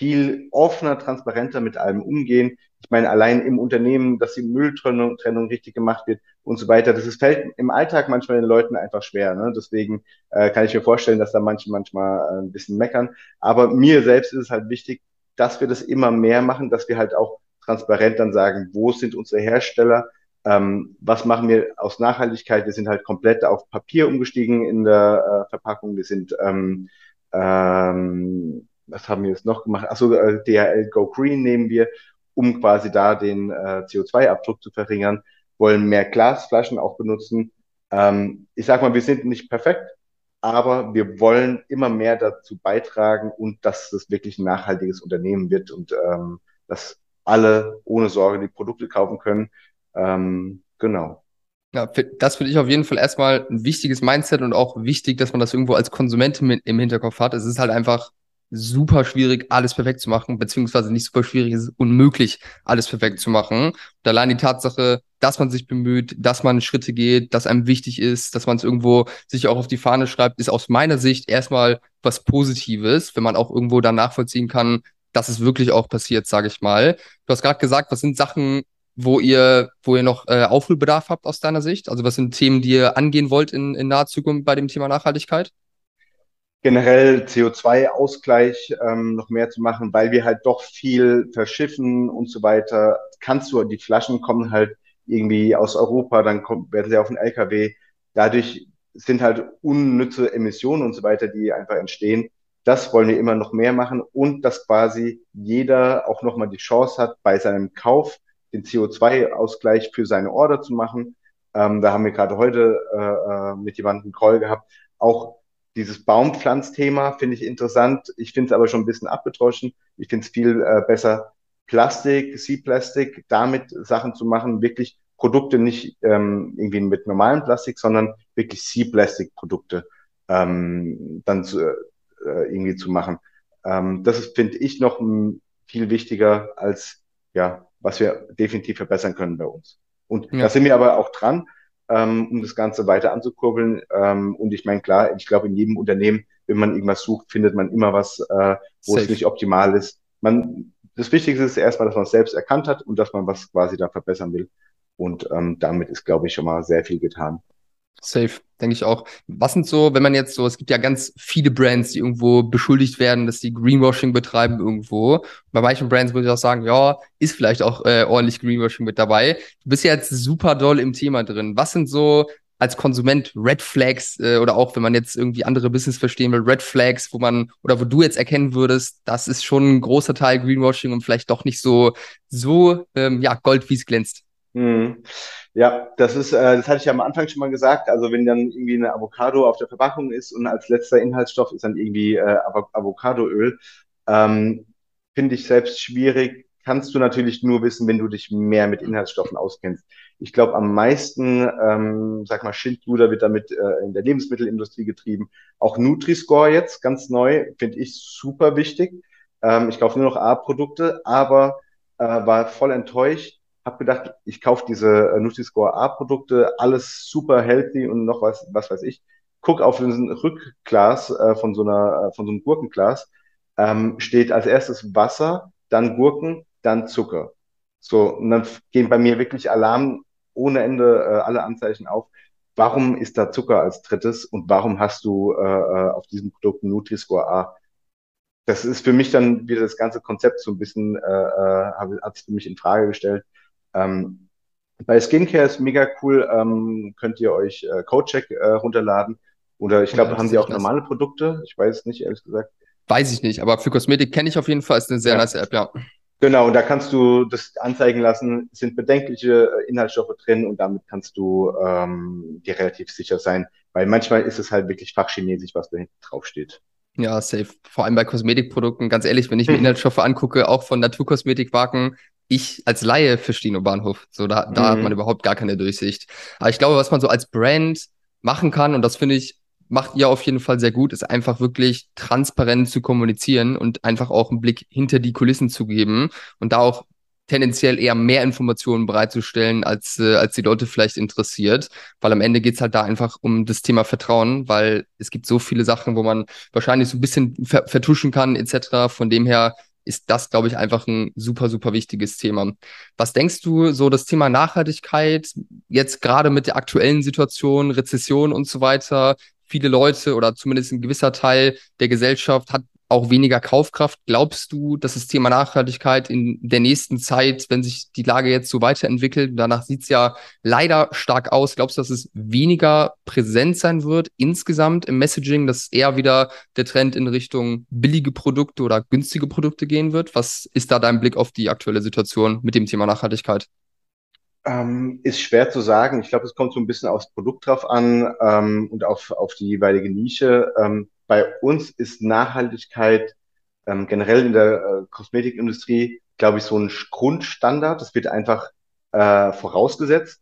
viel offener, transparenter mit allem umgehen. Ich meine, allein im Unternehmen, dass die Mülltrennung Trennung richtig gemacht wird und so weiter. Das ist, fällt im Alltag manchmal den Leuten einfach schwer. Ne? Deswegen äh, kann ich mir vorstellen, dass da manche manchmal äh, ein bisschen meckern. Aber mir selbst ist es halt wichtig, dass wir das immer mehr machen, dass wir halt auch transparent dann sagen, wo sind unsere Hersteller, ähm, was machen wir aus Nachhaltigkeit? Wir sind halt komplett auf Papier umgestiegen in der äh, Verpackung. Wir sind ähm, ähm, was haben wir jetzt noch gemacht? Achso, äh, DHL Go Green nehmen wir, um quasi da den äh, CO2-Abdruck zu verringern, wollen mehr Glasflaschen auch benutzen. Ähm, ich sag mal, wir sind nicht perfekt, aber wir wollen immer mehr dazu beitragen und dass es wirklich ein nachhaltiges Unternehmen wird und ähm, dass alle ohne Sorge die Produkte kaufen können. Ähm, genau. Ja, das finde ich auf jeden Fall erstmal ein wichtiges Mindset und auch wichtig, dass man das irgendwo als Konsument im Hinterkopf hat. Es ist halt einfach super schwierig, alles perfekt zu machen, beziehungsweise nicht super schwierig, es ist unmöglich, alles perfekt zu machen. Und allein die Tatsache, dass man sich bemüht, dass man Schritte geht, dass einem wichtig ist, dass man es irgendwo sich auch auf die Fahne schreibt, ist aus meiner Sicht erstmal was Positives, wenn man auch irgendwo dann nachvollziehen kann, dass es wirklich auch passiert, sage ich mal. Du hast gerade gesagt, was sind Sachen, wo ihr, wo ihr noch äh, Aufholbedarf habt aus deiner Sicht? Also was sind Themen, die ihr angehen wollt in, in naher Zukunft bei dem Thema Nachhaltigkeit? Generell CO2-Ausgleich ähm, noch mehr zu machen, weil wir halt doch viel verschiffen und so weiter. Kannst du, die Flaschen kommen halt irgendwie aus Europa, dann kommt, werden sie auf den LKW. Dadurch sind halt unnütze Emissionen und so weiter, die einfach entstehen. Das wollen wir immer noch mehr machen und dass quasi jeder auch nochmal die Chance hat, bei seinem Kauf den CO2-Ausgleich für seine Order zu machen. Ähm, da haben wir gerade heute äh, äh mit jemandem einen Call gehabt, auch dieses Baumpflanzthema finde ich interessant. Ich finde es aber schon ein bisschen abgetroschen. Ich finde es viel äh, besser, Plastik, Sea-Plastik, damit Sachen zu machen, wirklich Produkte nicht ähm, irgendwie mit normalem Plastik, sondern wirklich Sea-Plastik-Produkte ähm, dann zu, äh, irgendwie zu machen. Ähm, das ist, finde ich, noch viel wichtiger als ja, was wir definitiv verbessern können bei uns. Und ja. da sind wir aber auch dran ähm, um das Ganze weiter anzukurbeln. Ähm, und ich meine, klar, ich glaube, in jedem Unternehmen, wenn man irgendwas sucht, findet man immer was, äh, wo Safe. es nicht optimal ist. Man, das Wichtigste ist erstmal, dass man es selbst erkannt hat und dass man was quasi da verbessern will. Und ähm, damit ist, glaube ich, schon mal sehr viel getan. Safe, denke ich auch. Was sind so, wenn man jetzt so, es gibt ja ganz viele Brands, die irgendwo beschuldigt werden, dass die Greenwashing betreiben irgendwo. Bei manchen Brands würde ich auch sagen, ja, ist vielleicht auch äh, ordentlich Greenwashing mit dabei. Du bist ja jetzt super doll im Thema drin. Was sind so als Konsument Red Flags äh, oder auch wenn man jetzt irgendwie andere Business verstehen will, Red Flags, wo man oder wo du jetzt erkennen würdest, das ist schon ein großer Teil Greenwashing und vielleicht doch nicht so, so ähm, ja, Gold, wie es glänzt. Mhm. Ja, das ist, äh, das hatte ich ja am Anfang schon mal gesagt. Also wenn dann irgendwie eine Avocado auf der Verpackung ist und als letzter Inhaltsstoff ist dann irgendwie äh, Avocadoöl, ähm, finde ich selbst schwierig. Kannst du natürlich nur wissen, wenn du dich mehr mit Inhaltsstoffen auskennst. Ich glaube, am meisten, ähm, sag mal, Schindluder wird damit äh, in der Lebensmittelindustrie getrieben. Auch Nutri-Score jetzt, ganz neu, finde ich super wichtig. Ähm, ich kaufe nur noch A-Produkte, aber äh, war voll enttäuscht. Hab gedacht, ich kaufe diese äh, Nutri-Score A-Produkte, alles super healthy und noch was, was weiß ich. Guck auf den Rückglas äh, von so einer, äh, von so einem Gurkenglas, ähm, steht als erstes Wasser, dann Gurken, dann Zucker. So, und dann gehen bei mir wirklich Alarm ohne Ende äh, alle Anzeichen auf. Warum ist da Zucker als drittes und warum hast du äh, äh auf diesem Produkt Nutri-Score A? Das ist für mich dann wieder das ganze Konzept so ein bisschen, äh, hat es für mich in Frage gestellt. Ähm, bei Skincare ist mega cool, ähm, könnt ihr euch äh, CodeCheck äh, runterladen. Oder ich glaube, ja, haben die auch normale Produkte? Ich weiß es nicht, ehrlich gesagt. Weiß ich nicht, aber für Kosmetik kenne ich auf jeden Fall, ist eine sehr ja. nice App, ja. Genau, und da kannst du das anzeigen lassen, sind bedenkliche äh, Inhaltsstoffe drin und damit kannst du ähm, dir relativ sicher sein, weil manchmal ist es halt wirklich fachchinesisch, was da hinten draufsteht. Ja, safe. Vor allem bei Kosmetikprodukten, ganz ehrlich, wenn ich mir (laughs) Inhaltsstoffe angucke, auch von Naturkosmetikmarken, ich als Laie verstehe nur Bahnhof. So, da, da mhm. hat man überhaupt gar keine Durchsicht. Aber ich glaube, was man so als Brand machen kann, und das finde ich macht ihr auf jeden Fall sehr gut, ist einfach wirklich transparent zu kommunizieren und einfach auch einen Blick hinter die Kulissen zu geben und da auch tendenziell eher mehr Informationen bereitzustellen, als, äh, als die Leute vielleicht interessiert. Weil am Ende geht's halt da einfach um das Thema Vertrauen, weil es gibt so viele Sachen, wo man wahrscheinlich so ein bisschen ver vertuschen kann, etc. Von dem her ist das, glaube ich, einfach ein super, super wichtiges Thema. Was denkst du, so das Thema Nachhaltigkeit, jetzt gerade mit der aktuellen Situation, Rezession und so weiter, viele Leute oder zumindest ein gewisser Teil der Gesellschaft hat auch weniger Kaufkraft. Glaubst du, dass das Thema Nachhaltigkeit in der nächsten Zeit, wenn sich die Lage jetzt so weiterentwickelt, danach sieht es ja leider stark aus, glaubst du, dass es weniger präsent sein wird insgesamt im Messaging, dass eher wieder der Trend in Richtung billige Produkte oder günstige Produkte gehen wird? Was ist da dein Blick auf die aktuelle Situation mit dem Thema Nachhaltigkeit? Ähm, ist schwer zu sagen. Ich glaube, es kommt so ein bisschen aufs Produkt drauf an ähm, und auf, auf die jeweilige Nische. Ähm, bei uns ist Nachhaltigkeit ähm, generell in der äh, Kosmetikindustrie, glaube ich, so ein Grundstandard. Das wird einfach äh, vorausgesetzt.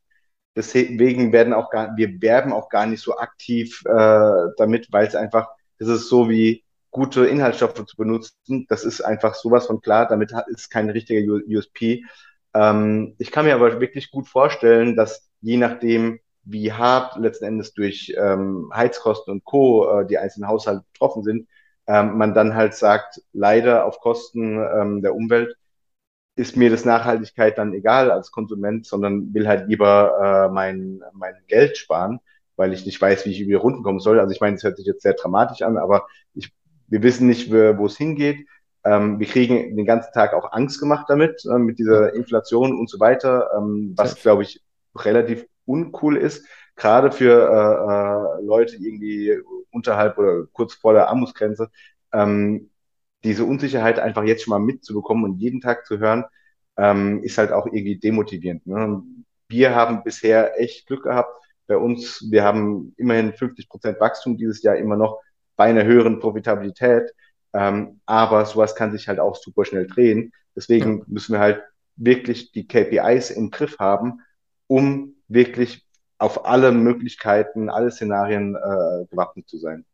Deswegen werden auch gar, wir werben auch gar nicht so aktiv äh, damit, weil es einfach, das ist so wie gute Inhaltsstoffe zu benutzen. Das ist einfach sowas von klar. Damit ist kein richtiger USP. Ähm, ich kann mir aber wirklich gut vorstellen, dass je nachdem, wie hart letzten Endes durch ähm, Heizkosten und Co. Äh, die einzelnen Haushalte betroffen sind, ähm, man dann halt sagt, leider auf Kosten ähm, der Umwelt ist mir das Nachhaltigkeit dann egal als Konsument, sondern will halt lieber äh, mein, mein Geld sparen, weil ich nicht weiß, wie ich über die Runden kommen soll. Also ich meine, es hört sich jetzt sehr dramatisch an, aber ich, wir wissen nicht, wo es hingeht. Ähm, wir kriegen den ganzen Tag auch Angst gemacht damit, äh, mit dieser Inflation und so weiter, ähm, was, glaube ich, relativ uncool ist, gerade für äh, äh, Leute, die irgendwie unterhalb oder kurz vor der Armutsgrenze, ähm, diese Unsicherheit einfach jetzt schon mal mitzubekommen und jeden Tag zu hören, ähm, ist halt auch irgendwie demotivierend. Ne? Wir haben bisher echt Glück gehabt. Bei uns, wir haben immerhin 50 Prozent Wachstum dieses Jahr immer noch bei einer höheren Profitabilität. Ähm, aber sowas kann sich halt auch super schnell drehen. Deswegen ja. müssen wir halt wirklich die KPIs im Griff haben, um wirklich auf alle Möglichkeiten, alle Szenarien äh, gewappnet zu sein.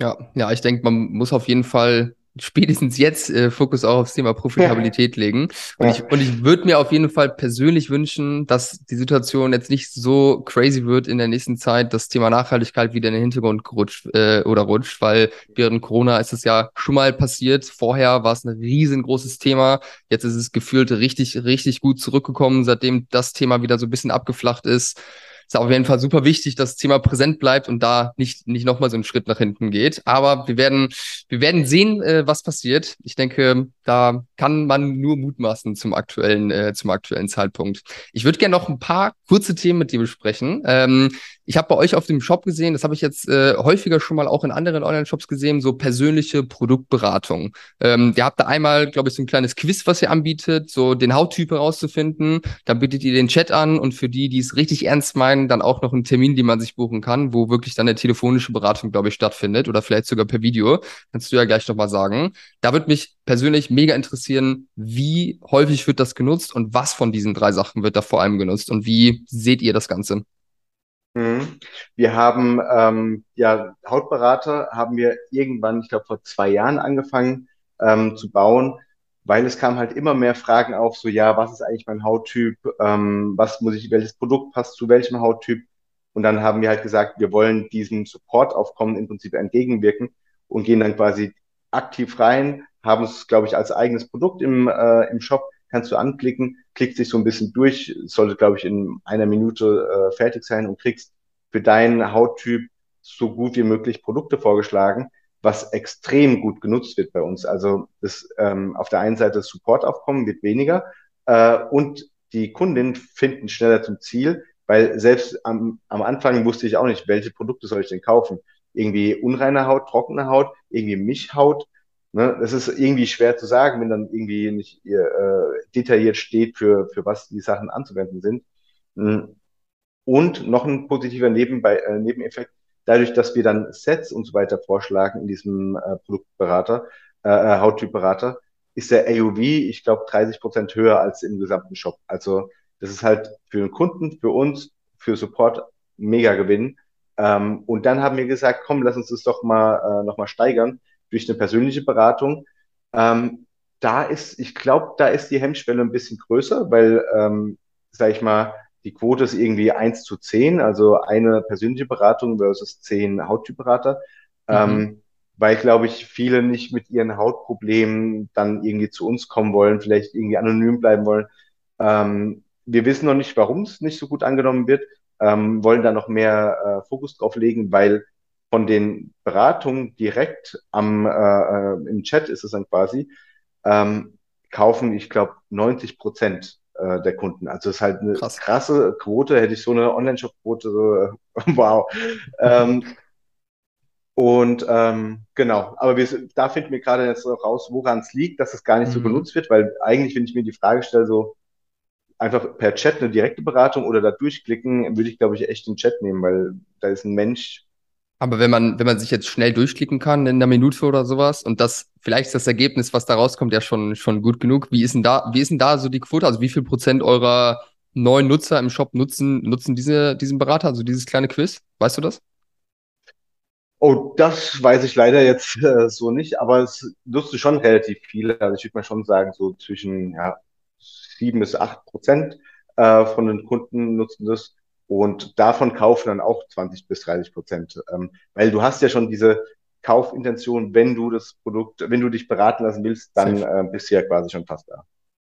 Ja, ja, ich denke, man muss auf jeden Fall spätestens jetzt äh, Fokus auch aufs Thema Profitabilität ja. legen. Und ja. ich, und ich würde mir auf jeden Fall persönlich wünschen, dass die Situation jetzt nicht so crazy wird in der nächsten Zeit, das Thema Nachhaltigkeit wieder in den Hintergrund gerutscht äh, oder rutscht, weil während Corona ist es ja schon mal passiert. Vorher war es ein riesengroßes Thema. Jetzt ist es gefühlt richtig, richtig gut zurückgekommen, seitdem das Thema wieder so ein bisschen abgeflacht ist ist auf jeden Fall super wichtig, dass das Thema präsent bleibt und da nicht, nicht nochmal so einen Schritt nach hinten geht. Aber wir werden, wir werden sehen, äh, was passiert. Ich denke, da kann man nur mutmaßen zum aktuellen, äh, zum aktuellen Zeitpunkt. Ich würde gerne noch ein paar kurze Themen mit dir besprechen. Ähm, Ich habe bei euch auf dem Shop gesehen, das habe ich jetzt äh, häufiger schon mal auch in anderen Online-Shops gesehen, so persönliche Produktberatung. Ähm, ihr habt da einmal, glaube ich, so ein kleines Quiz, was ihr anbietet, so den Hauttyp herauszufinden. Dann bietet ihr den Chat an und für die, die es richtig ernst meinen, dann auch noch einen Termin, den man sich buchen kann, wo wirklich dann eine telefonische Beratung, glaube ich, stattfindet oder vielleicht sogar per Video. Kannst du ja gleich nochmal sagen. Da würde mich persönlich mega interessieren, wie häufig wird das genutzt und was von diesen drei Sachen wird da vor allem genutzt und wie seht ihr das Ganze? Mhm. Wir haben ähm, ja Hautberater haben wir irgendwann, ich glaube vor zwei Jahren angefangen ähm, zu bauen, weil es kam halt immer mehr Fragen auf, so ja, was ist eigentlich mein Hauttyp, ähm, was muss ich, welches Produkt passt zu welchem Hauttyp? Und dann haben wir halt gesagt, wir wollen diesem Supportaufkommen im Prinzip entgegenwirken und gehen dann quasi aktiv rein, haben es, glaube ich, als eigenes Produkt im, äh, im Shop, kannst du anklicken, klickt sich so ein bisschen durch, sollte, glaube ich, in einer Minute äh, fertig sein und kriegst für deinen Hauttyp so gut wie möglich Produkte vorgeschlagen, was extrem gut genutzt wird bei uns. Also das, ähm, auf der einen Seite das Supportaufkommen wird weniger äh, und die Kundinnen finden schneller zum Ziel, weil selbst am, am Anfang wusste ich auch nicht, welche Produkte soll ich denn kaufen. Irgendwie unreine Haut, trockene Haut, irgendwie Mischhaut. Ne? Das ist irgendwie schwer zu sagen, wenn dann irgendwie nicht äh, detailliert steht, für, für was die Sachen anzuwenden sind. Hm. Und noch ein positiver Nebenbei, äh, Nebeneffekt, dadurch, dass wir dann Sets und so weiter vorschlagen in diesem äh, Produktberater, äh, äh Hauttypberater, ist der AOV, ich glaube, 30 Prozent höher als im gesamten Shop. Also das ist halt für den Kunden, für uns, für Support mega Gewinn. Ähm, und dann haben wir gesagt, komm, lass uns das doch mal äh, noch mal steigern durch eine persönliche Beratung. Ähm, da ist, ich glaube, da ist die Hemmschwelle ein bisschen größer, weil, ähm, sag ich mal, die Quote ist irgendwie eins zu zehn, also eine persönliche Beratung versus zehn Hauttypberater. Mhm. Ähm, weil, glaube ich, viele nicht mit ihren Hautproblemen dann irgendwie zu uns kommen wollen, vielleicht irgendwie anonym bleiben wollen. Ähm, wir wissen noch nicht, warum es nicht so gut angenommen wird, ähm, wollen da noch mehr äh, Fokus drauf legen, weil von den Beratungen direkt am, äh, äh, im Chat ist es dann quasi, ähm, kaufen, ich glaube, 90 Prozent äh, der Kunden. Also es ist halt eine Krass. krasse Quote, hätte ich so eine Online-Shop-Quote, so, (laughs) wow. ähm, und ähm, genau, aber wir, da finden wir gerade jetzt raus, woran es liegt, dass es gar nicht mhm. so genutzt wird, weil eigentlich, wenn ich mir die Frage stelle, so einfach per Chat eine direkte Beratung oder da durchklicken, würde ich, glaube ich, echt den Chat nehmen, weil da ist ein Mensch, aber wenn man, wenn man sich jetzt schnell durchklicken kann in einer Minute oder sowas und das, vielleicht ist das Ergebnis, was da rauskommt, ja schon, schon gut genug. Wie ist denn da, wie ist denn da so die Quote? Also wie viel Prozent eurer neuen Nutzer im Shop nutzen, nutzen diese, diesen Berater, also dieses kleine Quiz? Weißt du das? Oh, das weiß ich leider jetzt äh, so nicht, aber es nutzt schon relativ viele. Also ich würde mal schon sagen, so zwischen ja, sieben bis acht Prozent äh, von den Kunden nutzen das. Und davon kaufen dann auch 20 bis 30 Prozent. Ähm, weil du hast ja schon diese Kaufintention, wenn du das Produkt, wenn du dich beraten lassen willst, dann äh, bist du ja quasi schon fast da.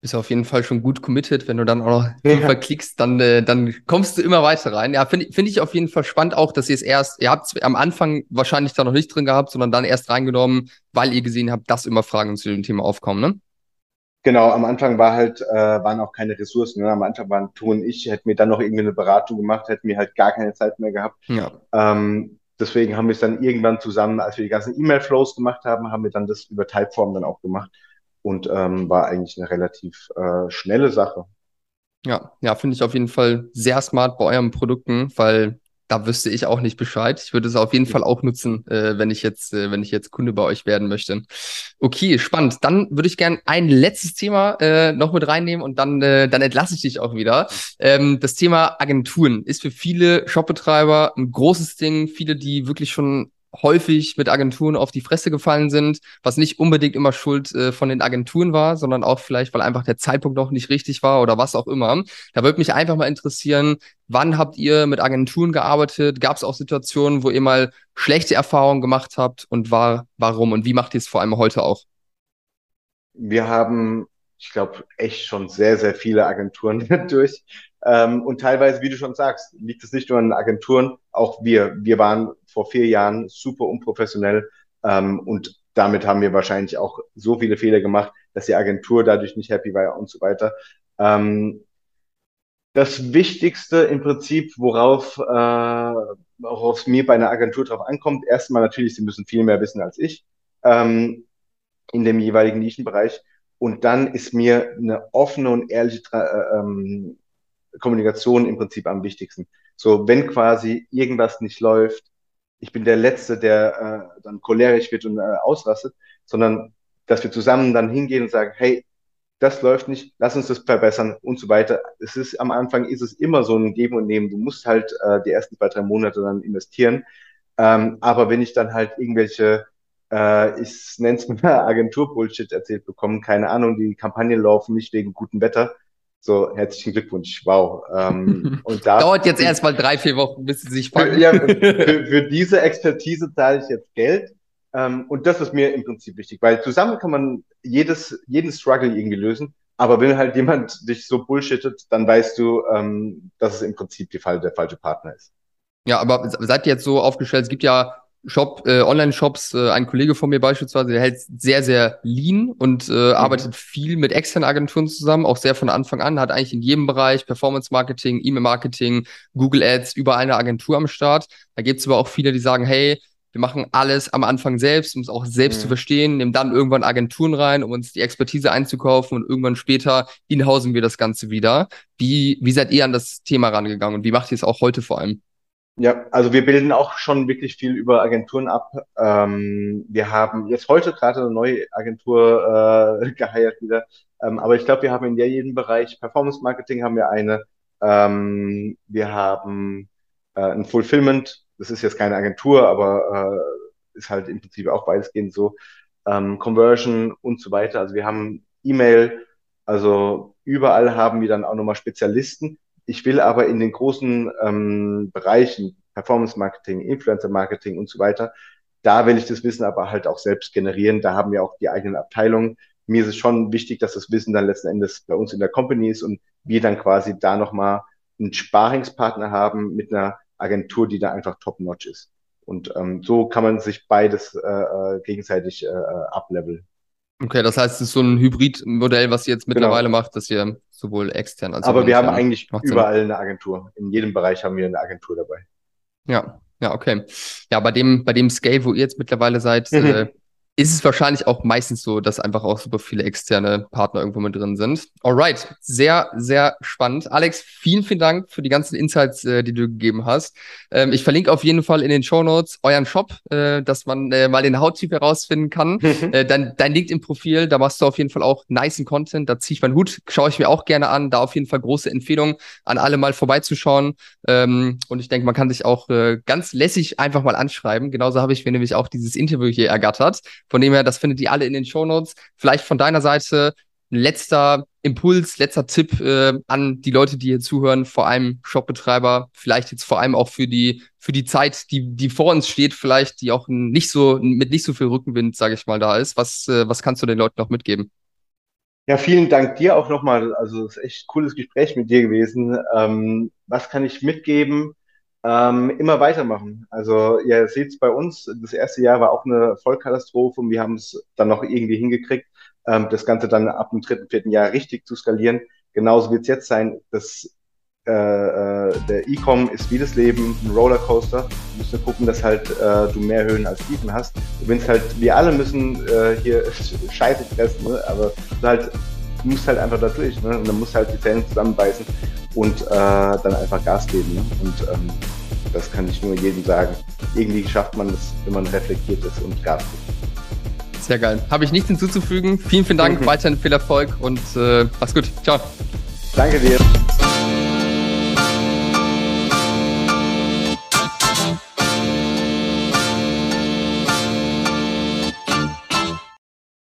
Bist auf jeden Fall schon gut committed. Wenn du dann auch noch ja. klickst, dann, äh, dann kommst du immer weiter rein. Ja, finde find ich auf jeden Fall spannend auch, dass ihr es erst, ihr habt es am Anfang wahrscheinlich da noch nicht drin gehabt, sondern dann erst reingenommen, weil ihr gesehen habt, dass immer Fragen zu dem Thema aufkommen, ne? Genau, am Anfang war halt, äh, waren auch keine Ressourcen. Ne? Am Anfang waren und ich, hätten mir dann noch irgendwie eine Beratung gemacht, hätten mir halt gar keine Zeit mehr gehabt. Ja. Ähm, deswegen haben wir es dann irgendwann zusammen, als wir die ganzen E-Mail-Flows gemacht haben, haben wir dann das über Typeform dann auch gemacht und ähm, war eigentlich eine relativ äh, schnelle Sache. Ja, ja, finde ich auf jeden Fall sehr smart bei euren Produkten, weil da wüsste ich auch nicht Bescheid. Ich würde es auf jeden Fall auch nutzen, äh, wenn ich jetzt, äh, wenn ich jetzt Kunde bei euch werden möchte. Okay, spannend. Dann würde ich gerne ein letztes Thema äh, noch mit reinnehmen und dann, äh, dann entlasse ich dich auch wieder. Ähm, das Thema Agenturen ist für viele Shopbetreiber ein großes Ding. Viele, die wirklich schon häufig mit Agenturen auf die Fresse gefallen sind, was nicht unbedingt immer Schuld äh, von den Agenturen war, sondern auch vielleicht, weil einfach der Zeitpunkt noch nicht richtig war oder was auch immer. Da würde mich einfach mal interessieren, wann habt ihr mit Agenturen gearbeitet? Gab es auch Situationen, wo ihr mal schlechte Erfahrungen gemacht habt und war, warum? Und wie macht ihr es vor allem heute auch? Wir haben, ich glaube, echt schon sehr, sehr viele Agenturen (laughs) durch. Ähm, und teilweise, wie du schon sagst, liegt es nicht nur an Agenturen, auch wir. Wir waren vor vier Jahren super unprofessionell ähm, und damit haben wir wahrscheinlich auch so viele Fehler gemacht, dass die Agentur dadurch nicht happy war und so weiter. Ähm, Das Wichtigste im Prinzip, worauf äh, es mir bei einer Agentur drauf ankommt, erstmal natürlich, sie müssen viel mehr wissen als ich ähm, in dem jeweiligen Nischenbereich. Und dann ist mir eine offene und ehrliche äh, ähm, Kommunikation im Prinzip am wichtigsten. So, wenn quasi irgendwas nicht läuft, ich bin der Letzte, der äh, dann cholerisch wird und äh, ausrastet, sondern dass wir zusammen dann hingehen und sagen, hey, das läuft nicht, lass uns das verbessern und so weiter. Es ist am Anfang ist es immer so ein Geben und Nehmen. Du musst halt äh, die ersten zwei, drei Monate dann investieren. Ähm, aber wenn ich dann halt irgendwelche, äh, ich nenne es mal (laughs) Agentur-Bullshit erzählt bekomme, keine Ahnung, die Kampagnen laufen nicht wegen gutem Wetter, so, herzlichen Glückwunsch, wow. Ähm, (laughs) und da, Dauert jetzt erst mal drei, vier Wochen, bis sie sich fangen. Für, ja, (laughs) für, für diese Expertise zahle ich jetzt Geld. Ähm, und das ist mir im Prinzip wichtig, weil zusammen kann man jedes, jeden Struggle irgendwie lösen. Aber wenn halt jemand dich so bullshittet, dann weißt du, ähm, dass es im Prinzip die Fall, der falsche Partner ist. Ja, aber seid ihr jetzt so aufgestellt, es gibt ja Shop, äh, Online-Shops, äh, ein Kollege von mir beispielsweise, der hält sehr, sehr lean und äh, mhm. arbeitet viel mit externen Agenturen zusammen, auch sehr von Anfang an, hat eigentlich in jedem Bereich Performance-Marketing, E-Mail-Marketing, Google Ads, überall eine Agentur am Start. Da gibt es aber auch viele, die sagen, hey, wir machen alles am Anfang selbst, um es auch selbst mhm. zu verstehen, nehmen dann irgendwann Agenturen rein, um uns die Expertise einzukaufen und irgendwann später inhausen wir das Ganze wieder. Wie, wie seid ihr an das Thema rangegangen und wie macht ihr es auch heute vor allem? Ja, also wir bilden auch schon wirklich viel über Agenturen ab. Ähm, wir haben jetzt heute gerade eine neue Agentur äh, (laughs) geheiert wieder. Ähm, aber ich glaube, wir haben in jedem Bereich Performance Marketing haben wir eine. Ähm, wir haben äh, ein Fulfillment das ist jetzt keine Agentur, aber äh, ist halt im Prinzip auch weitestgehend so, ähm, Conversion und so weiter. Also wir haben E-Mail, also überall haben wir dann auch nochmal Spezialisten. Ich will aber in den großen ähm, Bereichen, Performance Marketing, Influencer Marketing und so weiter, da will ich das Wissen aber halt auch selbst generieren. Da haben wir auch die eigenen Abteilungen. Mir ist es schon wichtig, dass das Wissen dann letzten Endes bei uns in der Company ist und wir dann quasi da nochmal einen Sparingspartner haben mit einer Agentur, die da einfach top-notch ist. Und ähm, so kann man sich beides äh, äh gegenseitig äh, äh, ableveln. Okay, das heißt, es ist so ein Hybridmodell, was ihr jetzt genau. mittlerweile genau. macht, dass ihr sowohl extern als auch. Aber wir haben eigentlich überall eine Agentur. In jedem Bereich haben wir eine Agentur dabei. Ja, ja, okay. Ja, bei dem, bei dem Scale, wo ihr jetzt mittlerweile seid, mhm. (laughs) äh, ist es wahrscheinlich auch meistens so, dass einfach auch super viele externe Partner irgendwo mit drin sind. Alright, sehr, sehr spannend. Alex, vielen, vielen Dank für die ganzen Insights, äh, die du gegeben hast. Ähm, ich verlinke auf jeden Fall in den Show Notes euren Shop, äh, dass man äh, mal den Hauttyp herausfinden kann. Mhm. Äh, dein, dein LinkedIn-Profil, da machst du auf jeden Fall auch nice Content. Da ziehe ich meinen Hut, schaue ich mir auch gerne an. Da auf jeden Fall große Empfehlung an alle mal vorbeizuschauen. Ähm, und ich denke, man kann sich auch äh, ganz lässig einfach mal anschreiben. Genauso habe ich mir nämlich auch dieses Interview hier ergattert. Von dem her, das findet ihr alle in den Shownotes. Vielleicht von deiner Seite ein letzter Impuls, letzter Tipp äh, an die Leute, die hier zuhören, vor allem Shopbetreiber, vielleicht jetzt vor allem auch für die für die Zeit, die die vor uns steht, vielleicht die auch nicht so mit nicht so viel Rückenwind, sage ich mal, da ist. Was äh, was kannst du den Leuten noch mitgeben? Ja, vielen Dank dir auch nochmal. Also es ist echt cooles Gespräch mit dir gewesen. Ähm, was kann ich mitgeben? Ähm, immer weitermachen. Also ihr seht es bei uns, das erste Jahr war auch eine Vollkatastrophe und wir haben es dann noch irgendwie hingekriegt, ähm, das Ganze dann ab dem dritten, vierten Jahr richtig zu skalieren. Genauso wird es jetzt sein, dass äh, äh, der E-Com ist wie das Leben, ein Rollercoaster. Du musst nur gucken, dass halt äh, du mehr Höhen als Tiefen hast. Du willst halt, wir alle müssen äh, hier (laughs) Scheiße fressen, ne? aber halt musst halt einfach da durch, ne? Und dann musst halt die Zähne zusammenbeißen und äh, dann einfach Gas geben. Ne? Und ähm, das kann ich nur jedem sagen. Irgendwie schafft man es, wenn man reflektiert ist und Gas gibt. Sehr geil. Habe ich nichts hinzuzufügen. Vielen, vielen Dank, mhm. weiterhin viel Erfolg und äh, mach's gut. Ciao. Danke dir.